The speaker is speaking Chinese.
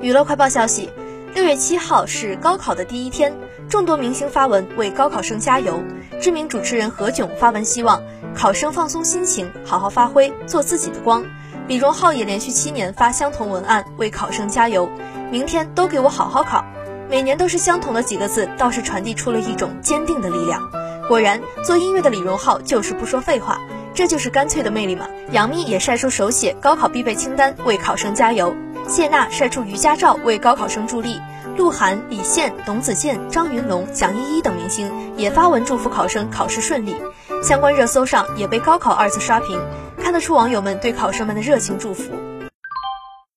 娱乐快报消息，六月七号是高考的第一天，众多明星发文为高考生加油。知名主持人何炅发文希望考生放松心情，好好发挥，做自己的光。李荣浩也连续七年发相同文案为考生加油，明天都给我好好考。每年都是相同的几个字，倒是传递出了一种坚定的力量。果然，做音乐的李荣浩就是不说废话，这就是干脆的魅力嘛。杨幂也晒出手写高考必备清单为考生加油，谢娜晒出瑜伽照为高考生助力，鹿晗、李现、董子健、张云龙、蒋依依等明星也发文祝福考生考试顺利。相关热搜上也被高考二字刷屏，看得出网友们对考生们的热情祝福。